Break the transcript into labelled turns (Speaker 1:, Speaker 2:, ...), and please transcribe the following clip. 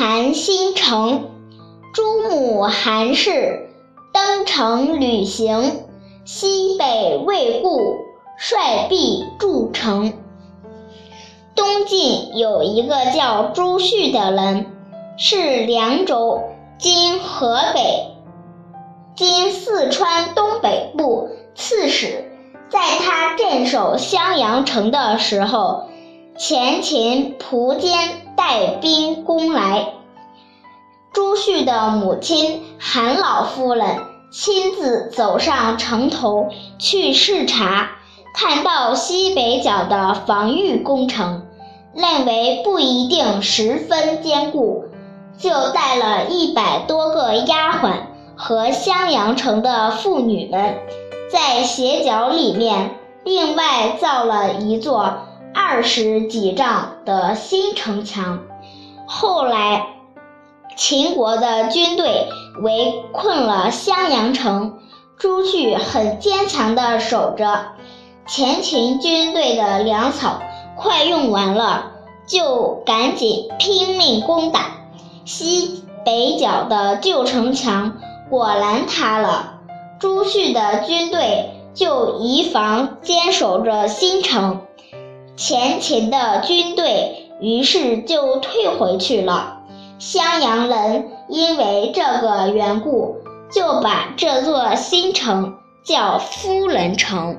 Speaker 1: 韩新城。朱母韩氏登城旅行，西北未固，率必筑城。东晋有一个叫朱旭的人，是凉州（今河北、今四川东北部）刺史。在他镇守襄阳城的时候，前秦蒲坚带兵攻来，旭的母亲韩老夫人亲自走上城头去视察，看到西北角的防御工程，认为不一定十分坚固，就带了一百多个丫鬟和襄阳城的妇女们。在斜角里面，另外造了一座二十几丈的新城墙。后来，秦国的军队围困了襄阳城，朱旭很坚强地守着。前秦军队的粮草快用完了，就赶紧拼命攻打。西北角的旧城墙果然塌了。朱旭的军队就移防坚守着新城，前秦的军队于是就退回去了。襄阳人因为这个缘故，就把这座新城叫夫人城。